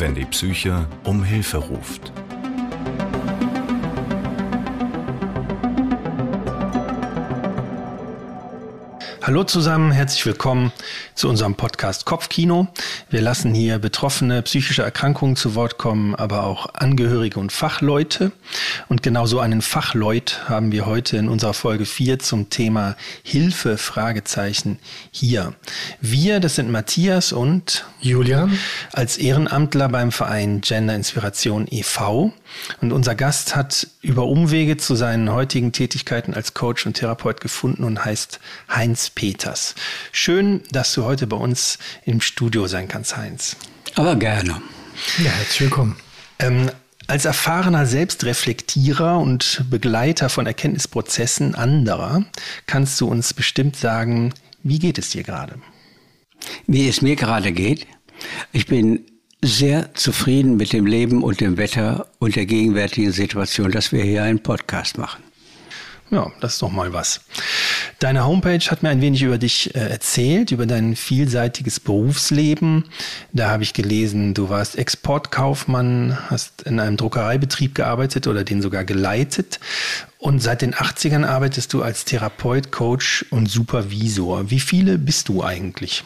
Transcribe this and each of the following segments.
wenn die Psyche um Hilfe ruft. Hallo zusammen, herzlich willkommen zu unserem Podcast Kopfkino. Wir lassen hier Betroffene psychischer Erkrankungen zu Wort kommen, aber auch Angehörige und Fachleute. Und genau so einen Fachleut haben wir heute in unserer Folge 4 zum Thema Hilfe, Fragezeichen, hier. Wir, das sind Matthias und Julian, als Ehrenamtler beim Verein Gender Inspiration e.V. Und unser Gast hat über Umwege zu seinen heutigen Tätigkeiten als Coach und Therapeut gefunden und heißt Heinz Peters. Schön, dass du heute bei uns im Studio sein kannst, Heinz. Aber gerne. Ja, herzlich willkommen. Ähm, als erfahrener Selbstreflektierer und Begleiter von Erkenntnisprozessen anderer kannst du uns bestimmt sagen, wie geht es dir gerade? Wie es mir gerade geht? Ich bin sehr zufrieden mit dem Leben und dem Wetter und der gegenwärtigen Situation, dass wir hier einen Podcast machen. Ja, das ist doch mal was. Deine Homepage hat mir ein wenig über dich äh, erzählt, über dein vielseitiges Berufsleben. Da habe ich gelesen, du warst Exportkaufmann, hast in einem Druckereibetrieb gearbeitet oder den sogar geleitet. Und seit den 80ern arbeitest du als Therapeut, Coach und Supervisor. Wie viele bist du eigentlich?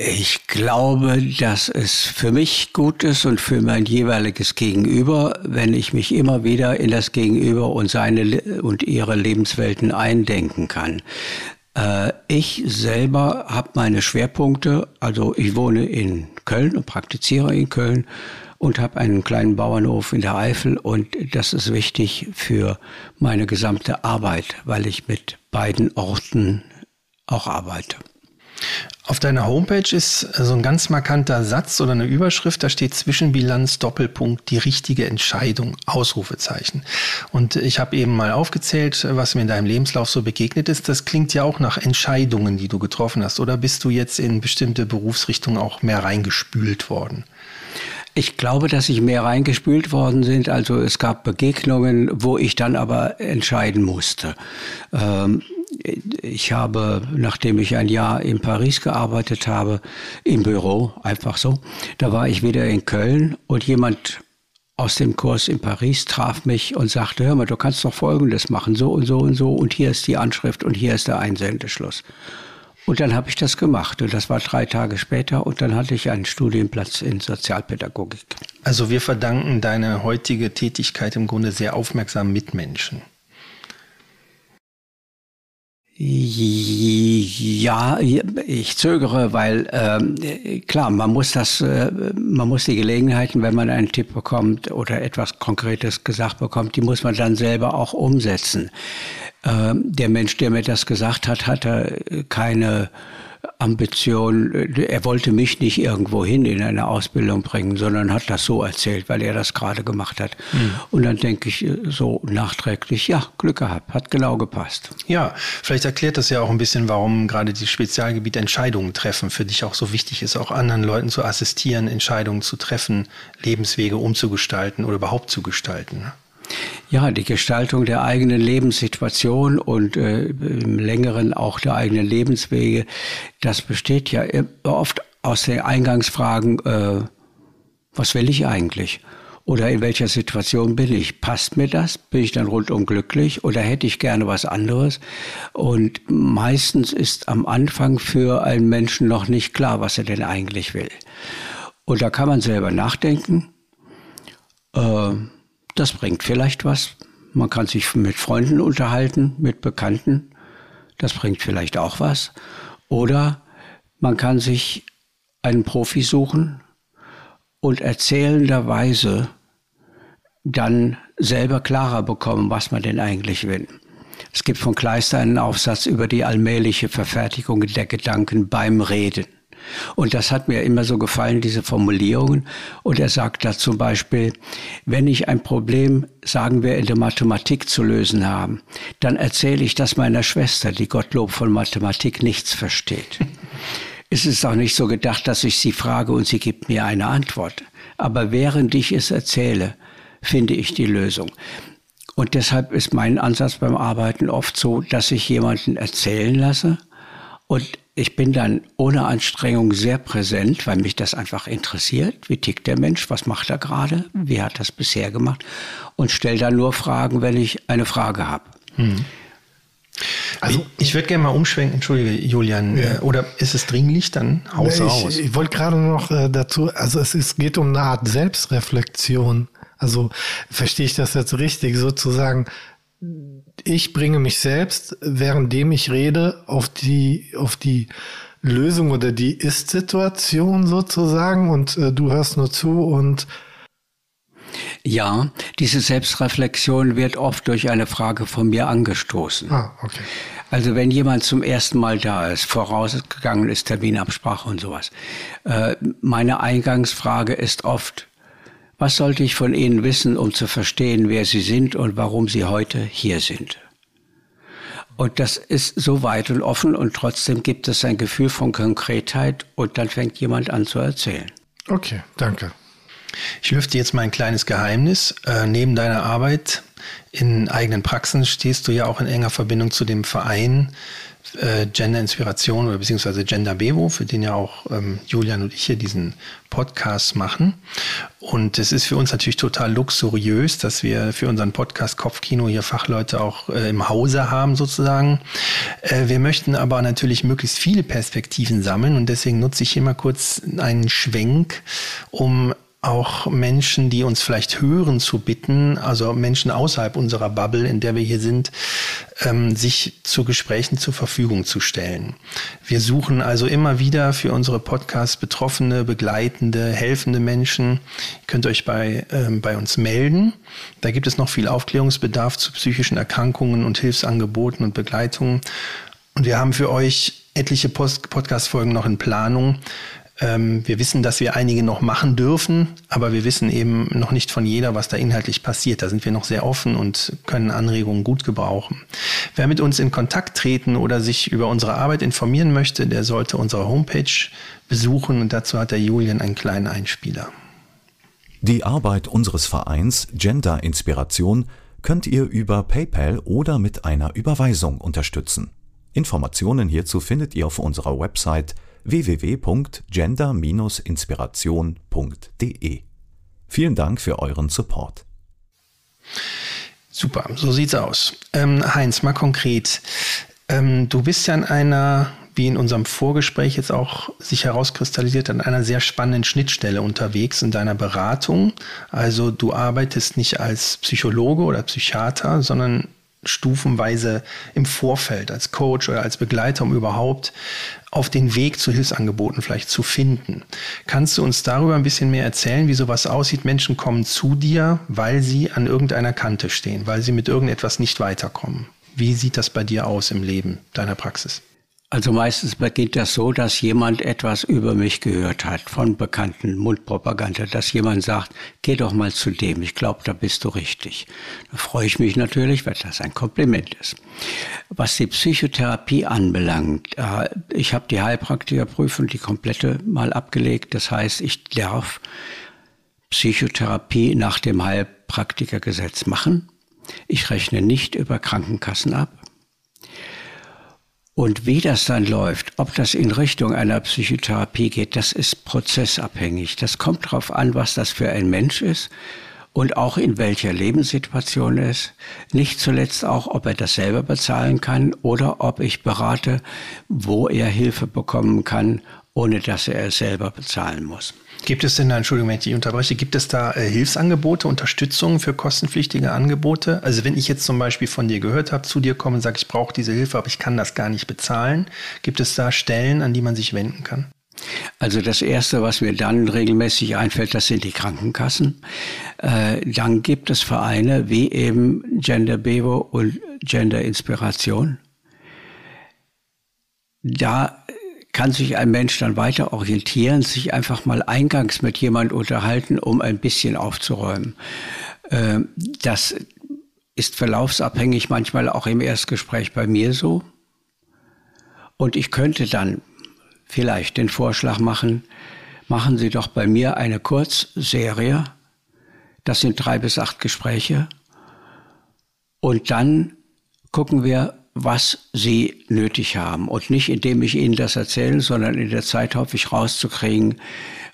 Ich glaube, dass es für mich gut ist und für mein jeweiliges Gegenüber, wenn ich mich immer wieder in das Gegenüber und seine und ihre Lebenswelten eindenken kann. Äh, ich selber habe meine Schwerpunkte, also ich wohne in Köln und praktiziere in Köln und habe einen kleinen Bauernhof in der Eifel und das ist wichtig für meine gesamte Arbeit, weil ich mit beiden Orten auch arbeite. Auf deiner Homepage ist so ein ganz markanter Satz oder eine Überschrift, da steht Zwischenbilanz, Doppelpunkt, die richtige Entscheidung, Ausrufezeichen. Und ich habe eben mal aufgezählt, was mir in deinem Lebenslauf so begegnet ist. Das klingt ja auch nach Entscheidungen, die du getroffen hast. Oder bist du jetzt in bestimmte Berufsrichtungen auch mehr reingespült worden? Ich glaube, dass ich mehr reingespült worden sind. Also es gab Begegnungen, wo ich dann aber entscheiden musste. Ähm, ich habe, nachdem ich ein Jahr in Paris gearbeitet habe, im Büro, einfach so, da war ich wieder in Köln und jemand aus dem Kurs in Paris traf mich und sagte, hör mal, du kannst doch Folgendes machen, so und so und so und hier ist die Anschrift und hier ist der Einsendeschluss. Und dann habe ich das gemacht und das war drei Tage später und dann hatte ich einen Studienplatz in Sozialpädagogik. Also wir verdanken deine heutige Tätigkeit im Grunde sehr aufmerksamen Mitmenschen. Ja, ich zögere, weil ähm, klar, man muss das, äh, man muss die Gelegenheiten, wenn man einen Tipp bekommt oder etwas Konkretes gesagt bekommt, die muss man dann selber auch umsetzen. Ähm, der Mensch, der mir das gesagt hat, hatte keine Ambition, er wollte mich nicht irgendwo hin in eine Ausbildung bringen, sondern hat das so erzählt, weil er das gerade gemacht hat. Mhm. Und dann denke ich so nachträglich, ja, Glück gehabt, hat genau gepasst. Ja, vielleicht erklärt das ja auch ein bisschen, warum gerade die Spezialgebiet Entscheidungen treffen für dich auch so wichtig ist, auch anderen Leuten zu assistieren, Entscheidungen zu treffen, Lebenswege umzugestalten oder überhaupt zu gestalten. Ja, die Gestaltung der eigenen Lebenssituation und äh, im längeren auch der eigenen Lebenswege, das besteht ja oft aus den Eingangsfragen, äh, was will ich eigentlich? Oder in welcher Situation bin ich? Passt mir das? Bin ich dann rundum glücklich? Oder hätte ich gerne was anderes? Und meistens ist am Anfang für einen Menschen noch nicht klar, was er denn eigentlich will. Und da kann man selber nachdenken. Äh, das bringt vielleicht was. Man kann sich mit Freunden unterhalten, mit Bekannten. Das bringt vielleicht auch was. Oder man kann sich einen Profi suchen und erzählenderweise dann selber klarer bekommen, was man denn eigentlich will. Es gibt von Kleister einen Aufsatz über die allmähliche Verfertigung der Gedanken beim Reden. Und das hat mir immer so gefallen, diese Formulierungen. Und er sagt da zum Beispiel, wenn ich ein Problem, sagen wir, in der Mathematik zu lösen habe, dann erzähle ich das meiner Schwester, die Gottlob von Mathematik nichts versteht. es ist auch nicht so gedacht, dass ich sie frage und sie gibt mir eine Antwort. Aber während ich es erzähle, finde ich die Lösung. Und deshalb ist mein Ansatz beim Arbeiten oft so, dass ich jemanden erzählen lasse und ich bin dann ohne Anstrengung sehr präsent, weil mich das einfach interessiert. Wie tickt der Mensch? Was macht er gerade? Wie hat das bisher gemacht? Und stelle dann nur Fragen, wenn ich eine Frage habe. Hm. Also ich, ich würde gerne mal umschwenken, entschuldige Julian, ja. äh, oder ist es dringlich, dann haus raus. Ich, ich wollte gerade noch äh, dazu, also es ist, geht um eine Art Selbstreflexion. Also verstehe ich das jetzt richtig, sozusagen, ich bringe mich selbst, währenddem ich rede, auf die, auf die Lösung oder die Ist-Situation sozusagen und äh, du hörst nur zu und ja, diese Selbstreflexion wird oft durch eine Frage von mir angestoßen. Ah, okay. Also wenn jemand zum ersten Mal da ist, vorausgegangen ist Terminabsprache und sowas. Äh, meine Eingangsfrage ist oft, was sollte ich von Ihnen wissen, um zu verstehen, wer Sie sind und warum Sie heute hier sind? Und das ist so weit und offen und trotzdem gibt es ein Gefühl von Konkretheit und dann fängt jemand an zu erzählen. Okay, danke. Ich lüfte jetzt mal ein kleines Geheimnis. Äh, neben deiner Arbeit in eigenen Praxen stehst du ja auch in enger Verbindung zu dem Verein äh, Gender Inspiration oder beziehungsweise Gender Bevo, für den ja auch ähm, Julian und ich hier diesen Podcast machen. Und es ist für uns natürlich total luxuriös, dass wir für unseren Podcast Kopfkino hier Fachleute auch äh, im Hause haben sozusagen. Äh, wir möchten aber natürlich möglichst viele Perspektiven sammeln und deswegen nutze ich hier mal kurz einen Schwenk, um auch Menschen, die uns vielleicht hören, zu bitten, also Menschen außerhalb unserer Bubble, in der wir hier sind, ähm, sich zu Gesprächen zur Verfügung zu stellen. Wir suchen also immer wieder für unsere Podcasts betroffene, begleitende, helfende Menschen. Ihr könnt euch bei, ähm, bei uns melden. Da gibt es noch viel Aufklärungsbedarf zu psychischen Erkrankungen und Hilfsangeboten und Begleitungen. Und wir haben für euch etliche Podcast-Folgen noch in Planung. Ähm, wir wissen, dass wir einige noch machen dürfen, aber wir wissen eben noch nicht von jeder, was da inhaltlich passiert. Da sind wir noch sehr offen und können Anregungen gut gebrauchen. Wer mit uns in Kontakt treten oder sich über unsere Arbeit informieren möchte, der sollte unsere Homepage besuchen und dazu hat der Julian einen kleinen Einspieler. Die Arbeit unseres Vereins Gender Inspiration könnt ihr über PayPal oder mit einer Überweisung unterstützen. Informationen hierzu findet ihr auf unserer Website www.gender-inspiration.de. Vielen Dank für euren Support. Super, so sieht's aus. Ähm, Heinz, mal konkret. Ähm, du bist ja an einer, wie in unserem Vorgespräch jetzt auch sich herauskristallisiert, an einer sehr spannenden Schnittstelle unterwegs in deiner Beratung. Also du arbeitest nicht als Psychologe oder Psychiater, sondern stufenweise im Vorfeld als Coach oder als Begleiter, um überhaupt auf den Weg zu Hilfsangeboten vielleicht zu finden. Kannst du uns darüber ein bisschen mehr erzählen, wie sowas aussieht? Menschen kommen zu dir, weil sie an irgendeiner Kante stehen, weil sie mit irgendetwas nicht weiterkommen. Wie sieht das bei dir aus im Leben deiner Praxis? Also meistens beginnt das so, dass jemand etwas über mich gehört hat von bekannten Mundpropaganda, dass jemand sagt, geh doch mal zu dem, ich glaube, da bist du richtig. Da freue ich mich natürlich, weil das ein Kompliment ist. Was die Psychotherapie anbelangt, äh, ich habe die Heilpraktikerprüfung, die komplette mal abgelegt. Das heißt, ich darf Psychotherapie nach dem Heilpraktikergesetz machen. Ich rechne nicht über Krankenkassen ab. Und wie das dann läuft, ob das in Richtung einer Psychotherapie geht, das ist prozessabhängig. Das kommt darauf an, was das für ein Mensch ist und auch in welcher Lebenssituation er ist. Nicht zuletzt auch, ob er das selber bezahlen kann oder ob ich berate, wo er Hilfe bekommen kann, ohne dass er es selber bezahlen muss. Gibt es denn, Entschuldigung, wenn ich unterbreche, gibt es da äh, Hilfsangebote, Unterstützung für kostenpflichtige Angebote? Also wenn ich jetzt zum Beispiel von dir gehört habe, zu dir komme und sage, ich brauche diese Hilfe, aber ich kann das gar nicht bezahlen, gibt es da Stellen, an die man sich wenden kann? Also das Erste, was mir dann regelmäßig einfällt, das sind die Krankenkassen. Äh, dann gibt es Vereine wie eben Gender Bevo und Gender Inspiration. Da kann sich ein Mensch dann weiter orientieren, sich einfach mal eingangs mit jemand unterhalten, um ein bisschen aufzuräumen. Ähm, das ist verlaufsabhängig, manchmal auch im Erstgespräch bei mir so. Und ich könnte dann vielleicht den Vorschlag machen, machen Sie doch bei mir eine Kurzserie. Das sind drei bis acht Gespräche. Und dann gucken wir, was sie nötig haben. Und nicht indem ich ihnen das erzähle, sondern in der Zeit hoffe ich rauszukriegen,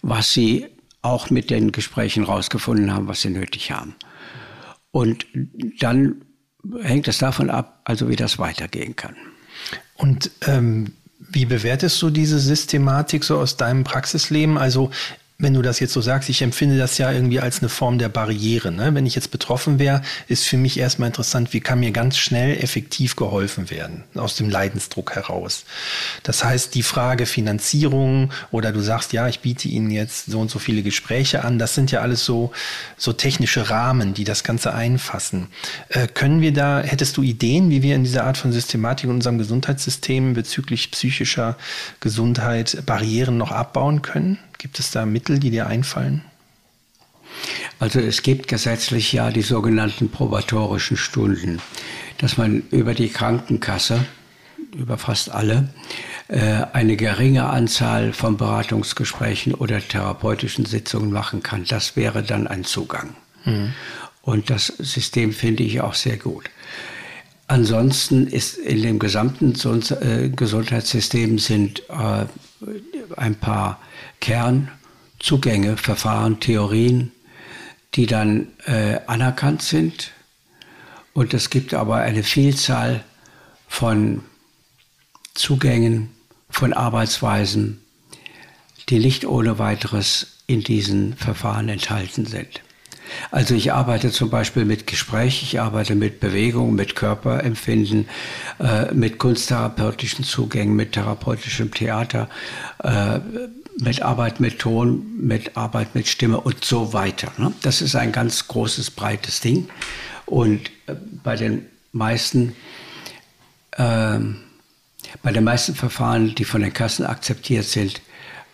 was sie auch mit den Gesprächen rausgefunden haben, was sie nötig haben. Und dann hängt es davon ab, also wie das weitergehen kann. Und ähm, wie bewertest du diese Systematik so aus deinem Praxisleben? Also wenn du das jetzt so sagst, ich empfinde das ja irgendwie als eine Form der Barriere. Ne? Wenn ich jetzt betroffen wäre, ist für mich erstmal interessant, wie kann mir ganz schnell effektiv geholfen werden aus dem Leidensdruck heraus. Das heißt, die Frage Finanzierung oder du sagst, ja, ich biete Ihnen jetzt so und so viele Gespräche an, das sind ja alles so, so technische Rahmen, die das Ganze einfassen. Äh, können wir da, hättest du Ideen, wie wir in dieser Art von Systematik in unserem Gesundheitssystem bezüglich psychischer Gesundheit Barrieren noch abbauen können? Gibt es da Mittel, die dir einfallen? Also es gibt gesetzlich ja die sogenannten probatorischen Stunden, dass man über die Krankenkasse, über fast alle, äh, eine geringe Anzahl von Beratungsgesprächen oder therapeutischen Sitzungen machen kann. Das wäre dann ein Zugang. Mhm. Und das System finde ich auch sehr gut. Ansonsten ist in dem gesamten äh, Gesundheitssystem sind äh, ein paar Kernzugänge, Verfahren, Theorien, die dann äh, anerkannt sind. Und es gibt aber eine Vielzahl von Zugängen, von Arbeitsweisen, die nicht ohne weiteres in diesen Verfahren enthalten sind. Also ich arbeite zum Beispiel mit Gespräch, ich arbeite mit Bewegung, mit Körperempfinden, äh, mit kunsttherapeutischen Zugängen, mit therapeutischem Theater, äh, mit Arbeit mit Ton, mit Arbeit mit Stimme und so weiter. Ne? Das ist ein ganz großes, breites Ding. Und äh, bei den meisten, äh, bei den meisten Verfahren, die von den Kassen akzeptiert sind,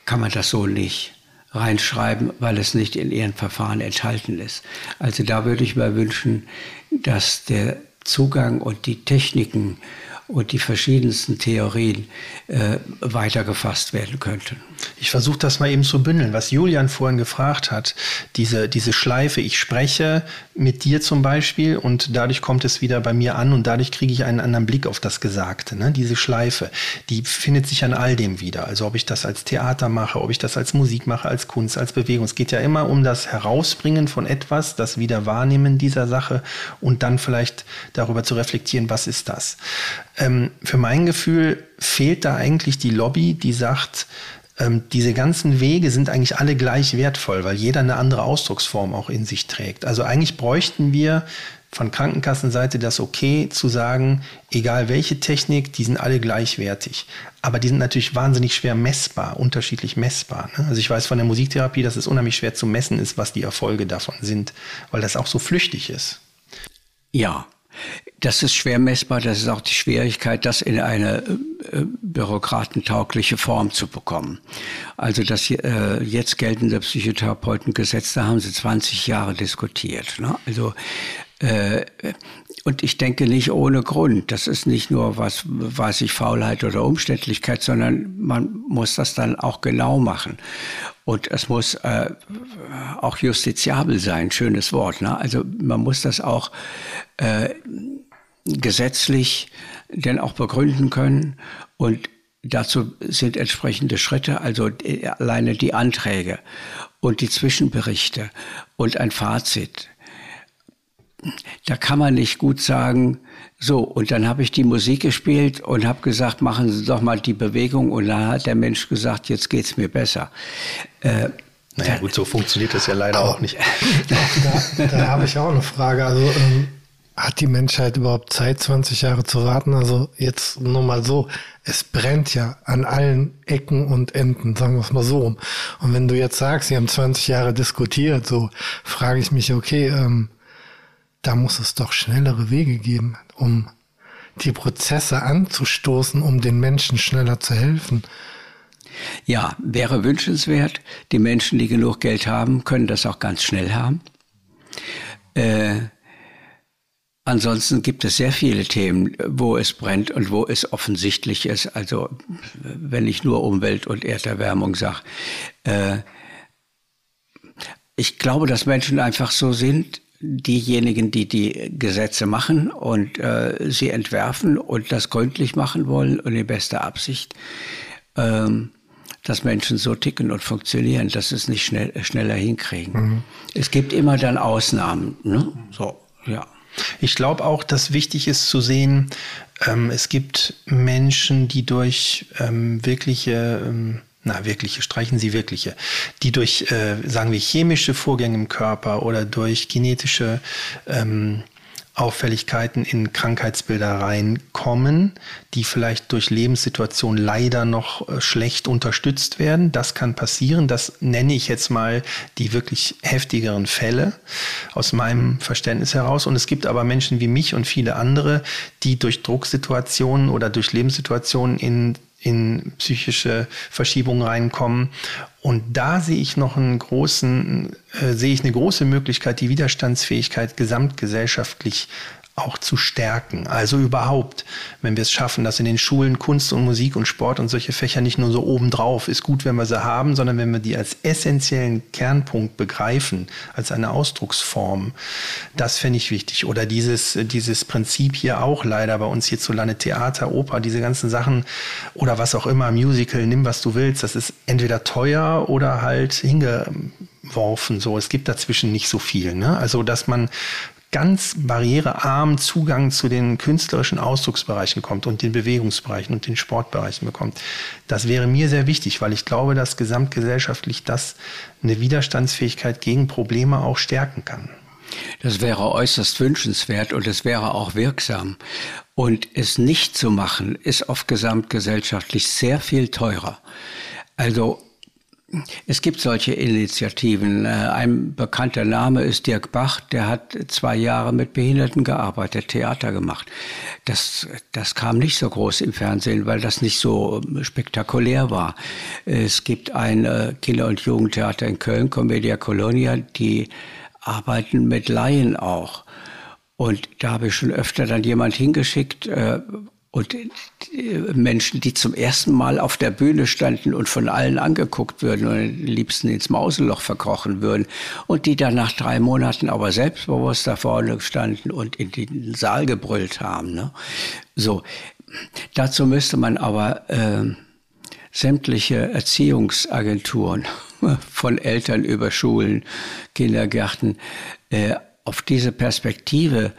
kann man das so nicht reinschreiben, weil es nicht in ihren Verfahren enthalten ist. Also da würde ich mir wünschen, dass der Zugang und die Techniken und die verschiedensten Theorien äh, weitergefasst werden könnten. Ich versuche das mal eben zu bündeln, was Julian vorhin gefragt hat. Diese, diese Schleife, ich spreche mit dir zum Beispiel und dadurch kommt es wieder bei mir an und dadurch kriege ich einen anderen Blick auf das Gesagte. Ne? Diese Schleife, die findet sich an all dem wieder. Also ob ich das als Theater mache, ob ich das als Musik mache, als Kunst, als Bewegung. Es geht ja immer um das Herausbringen von etwas, das Wiederwahrnehmen dieser Sache und dann vielleicht darüber zu reflektieren, was ist das. Ähm, für mein Gefühl fehlt da eigentlich die Lobby, die sagt, ähm, diese ganzen Wege sind eigentlich alle gleich wertvoll, weil jeder eine andere Ausdrucksform auch in sich trägt. Also eigentlich bräuchten wir von Krankenkassenseite das okay zu sagen, egal welche Technik, die sind alle gleichwertig. Aber die sind natürlich wahnsinnig schwer messbar, unterschiedlich messbar. Ne? Also ich weiß von der Musiktherapie, dass es unheimlich schwer zu messen ist, was die Erfolge davon sind, weil das auch so flüchtig ist. Ja, das ist schwer messbar. Das ist auch die Schwierigkeit, das in eine äh, bürokratentaugliche Form zu bekommen. Also das äh, jetzt geltende Psychotherapeutengesetz, da haben sie 20 Jahre diskutiert. Ne? Also und ich denke nicht ohne Grund. Das ist nicht nur was, weiß ich, Faulheit oder Umständlichkeit, sondern man muss das dann auch genau machen. Und es muss äh, auch justiziabel sein, schönes Wort. Ne? Also man muss das auch äh, gesetzlich denn auch begründen können. Und dazu sind entsprechende Schritte, also äh, alleine die Anträge und die Zwischenberichte und ein Fazit. Da kann man nicht gut sagen, so, und dann habe ich die Musik gespielt und habe gesagt, machen Sie doch mal die Bewegung. Und dann hat der Mensch gesagt, jetzt geht's mir besser. Äh, naja, gut, so funktioniert das ja leider auch nicht. Da, da habe ich auch eine Frage. Also, ähm, hat die Menschheit überhaupt Zeit, 20 Jahre zu warten? Also jetzt nur mal so, es brennt ja an allen Ecken und Enden, sagen wir es mal so. Und wenn du jetzt sagst, sie haben 20 Jahre diskutiert, so frage ich mich, okay, ähm, da muss es doch schnellere Wege geben, um die Prozesse anzustoßen, um den Menschen schneller zu helfen. Ja, wäre wünschenswert. Die Menschen, die genug Geld haben, können das auch ganz schnell haben. Äh, Ansonsten gibt es sehr viele Themen, wo es brennt und wo es offensichtlich ist. Also wenn ich nur Umwelt- und Erderwärmung sage. Äh, ich glaube, dass Menschen einfach so sind, diejenigen, die die Gesetze machen und äh, sie entwerfen und das gründlich machen wollen und in bester Absicht, ähm, dass Menschen so ticken und funktionieren, dass sie es nicht schnell, schneller hinkriegen. Mhm. Es gibt immer dann Ausnahmen. Ne? So, ja. Ich glaube auch, dass wichtig ist zu sehen, ähm, es gibt Menschen, die durch ähm, wirkliche ähm, na, wirkliche, streichen Sie wirkliche, die durch, äh, sagen wir, chemische Vorgänge im Körper oder durch genetische ähm, Auffälligkeiten in Krankheitsbilder reinkommen, die vielleicht durch Lebenssituationen leider noch äh, schlecht unterstützt werden. Das kann passieren. Das nenne ich jetzt mal die wirklich heftigeren Fälle aus meinem Verständnis heraus. Und es gibt aber Menschen wie mich und viele andere, die durch Drucksituationen oder durch Lebenssituationen in in psychische Verschiebungen reinkommen. Und da sehe ich noch einen großen, äh, sehe ich eine große Möglichkeit, die Widerstandsfähigkeit gesamtgesellschaftlich auch zu stärken. Also überhaupt, wenn wir es schaffen, dass in den Schulen Kunst und Musik und Sport und solche Fächer nicht nur so obendrauf ist gut, wenn wir sie haben, sondern wenn wir die als essentiellen Kernpunkt begreifen, als eine Ausdrucksform, das fände ich wichtig. Oder dieses, dieses Prinzip hier auch leider bei uns hierzulande Theater, Oper, diese ganzen Sachen oder was auch immer, Musical, nimm was du willst, das ist entweder teuer oder halt hingeworfen. So, es gibt dazwischen nicht so viel. Ne? Also, dass man ganz barrierearm Zugang zu den künstlerischen Ausdrucksbereichen kommt und den Bewegungsbereichen und den Sportbereichen bekommt. Das wäre mir sehr wichtig, weil ich glaube, dass gesamtgesellschaftlich das eine Widerstandsfähigkeit gegen Probleme auch stärken kann. Das wäre äußerst wünschenswert und es wäre auch wirksam. Und es nicht zu machen, ist oft gesamtgesellschaftlich sehr viel teurer. Also es gibt solche Initiativen. Äh, ein bekannter Name ist Dirk Bach, der hat zwei Jahre mit Behinderten gearbeitet, Theater gemacht. Das, das kam nicht so groß im Fernsehen, weil das nicht so spektakulär war. Es gibt ein äh, Kinder- und Jugendtheater in Köln, Commedia Colonia, die arbeiten mit Laien auch. Und da habe ich schon öfter dann jemand hingeschickt, und Menschen, die zum ersten Mal auf der Bühne standen und von allen angeguckt würden und am liebsten ins Mauseloch verkrochen würden und die dann nach drei Monaten aber selbstbewusst da vorne standen und in den Saal gebrüllt haben. Ne? So, dazu müsste man aber äh, sämtliche Erziehungsagenturen von Eltern über Schulen, Kindergärten äh, auf diese Perspektive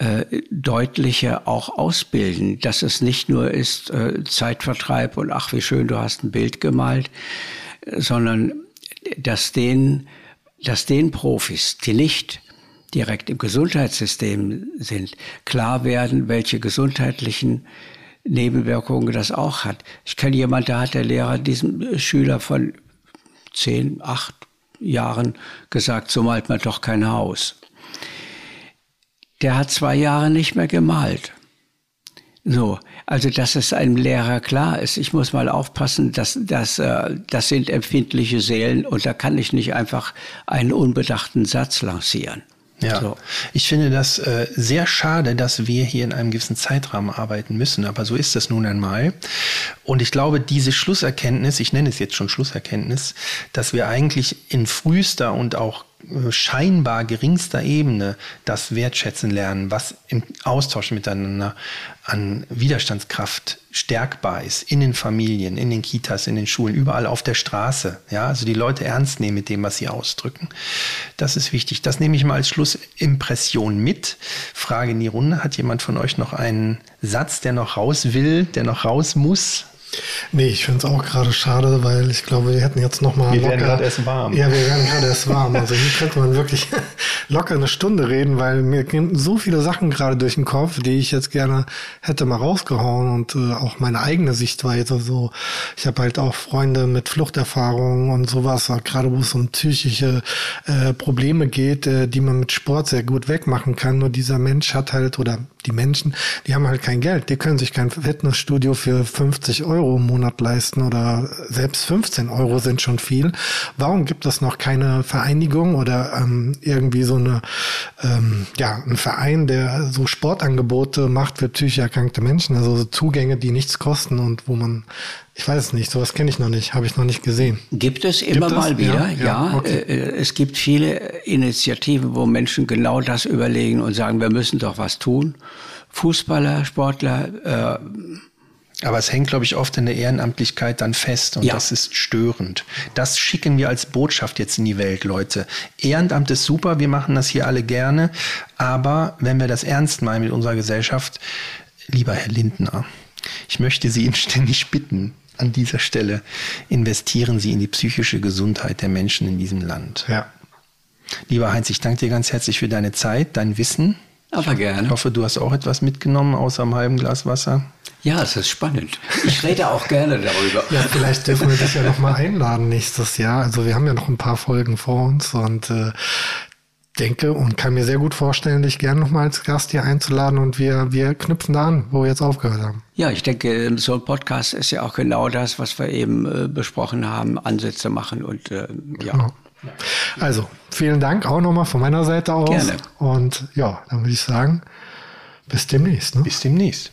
äh, deutlicher auch ausbilden, dass es nicht nur ist äh, Zeitvertreib und ach, wie schön, du hast ein Bild gemalt, sondern dass den, dass den Profis, die nicht direkt im Gesundheitssystem sind, klar werden, welche gesundheitlichen Nebenwirkungen das auch hat. Ich kenne jemanden, da hat der Lehrer diesem Schüler von zehn, acht Jahren gesagt, so malt man doch kein Haus der hat zwei Jahre nicht mehr gemalt. So, also dass es einem Lehrer klar ist, ich muss mal aufpassen, dass, dass äh, das sind empfindliche Seelen und da kann ich nicht einfach einen unbedachten Satz lancieren. Ja, so. ich finde das äh, sehr schade, dass wir hier in einem gewissen Zeitrahmen arbeiten müssen, aber so ist das nun einmal. Und ich glaube, diese Schlusserkenntnis, ich nenne es jetzt schon Schlusserkenntnis, dass wir eigentlich in frühester und auch scheinbar geringster Ebene das wertschätzen lernen, was im Austausch miteinander an Widerstandskraft stärkbar ist, in den Familien, in den Kitas, in den Schulen, überall auf der Straße. Ja, also die Leute ernst nehmen mit dem, was sie ausdrücken. Das ist wichtig. Das nehme ich mal als Schlussimpression mit. Frage in die Runde. Hat jemand von euch noch einen Satz, der noch raus will, der noch raus muss? Nee, ich finde es auch gerade schade, weil ich glaube, wir hätten jetzt noch mal Wir locker, werden gerade erst warm. Ja, wir werden gerade erst warm. Also hier könnte man wirklich locker eine Stunde reden, weil mir gehen so viele Sachen gerade durch den Kopf, die ich jetzt gerne hätte mal rausgehauen und äh, auch meine eigene Sichtweise. So, ich habe halt auch Freunde mit Fluchterfahrungen und sowas, gerade wo es um psychische äh, Probleme geht, äh, die man mit Sport sehr gut wegmachen kann. Nur dieser Mensch hat halt oder die Menschen, die haben halt kein Geld, die können sich kein Fitnessstudio für 50 Euro im Monat leisten oder selbst 15 Euro sind schon viel. Warum gibt es noch keine Vereinigung oder ähm, irgendwie so eine, ähm, ja, ein Verein, der so Sportangebote macht für psychisch erkrankte Menschen, also so Zugänge, die nichts kosten und wo man ich weiß es nicht, sowas kenne ich noch nicht, habe ich noch nicht gesehen. Gibt es immer gibt mal wieder, ja. ja. Okay. Äh, es gibt viele Initiativen, wo Menschen genau das überlegen und sagen, wir müssen doch was tun. Fußballer, Sportler, äh, aber es hängt, glaube ich, oft in der Ehrenamtlichkeit dann fest und ja. das ist störend. Das schicken wir als Botschaft jetzt in die Welt, Leute. Ehrenamt ist super, wir machen das hier alle gerne, aber wenn wir das ernst meinen mit unserer Gesellschaft, lieber Herr Lindner, ich möchte Sie inständig bitten, an dieser Stelle investieren Sie in die psychische Gesundheit der Menschen in diesem Land. Ja. Lieber Heinz, ich danke dir ganz herzlich für deine Zeit, dein Wissen. Aber gerne. Ich hoffe, du hast auch etwas mitgenommen außer einem halben Glas Wasser. Ja, es ist spannend. Ich rede auch gerne darüber. Ja, vielleicht dürfen wir dich ja noch mal einladen nächstes Jahr. Also wir haben ja noch ein paar Folgen vor uns und äh, denke und kann mir sehr gut vorstellen, dich gerne noch mal als Gast hier einzuladen und wir, wir knüpfen da an, wo wir jetzt aufgehört haben. Ja, ich denke, so ein Podcast ist ja auch genau das, was wir eben äh, besprochen haben, Ansätze machen und äh, ja. Genau. Also, vielen Dank auch nochmal von meiner Seite aus. Gerne. Und ja, dann würde ich sagen, bis demnächst. Ne? Bis demnächst.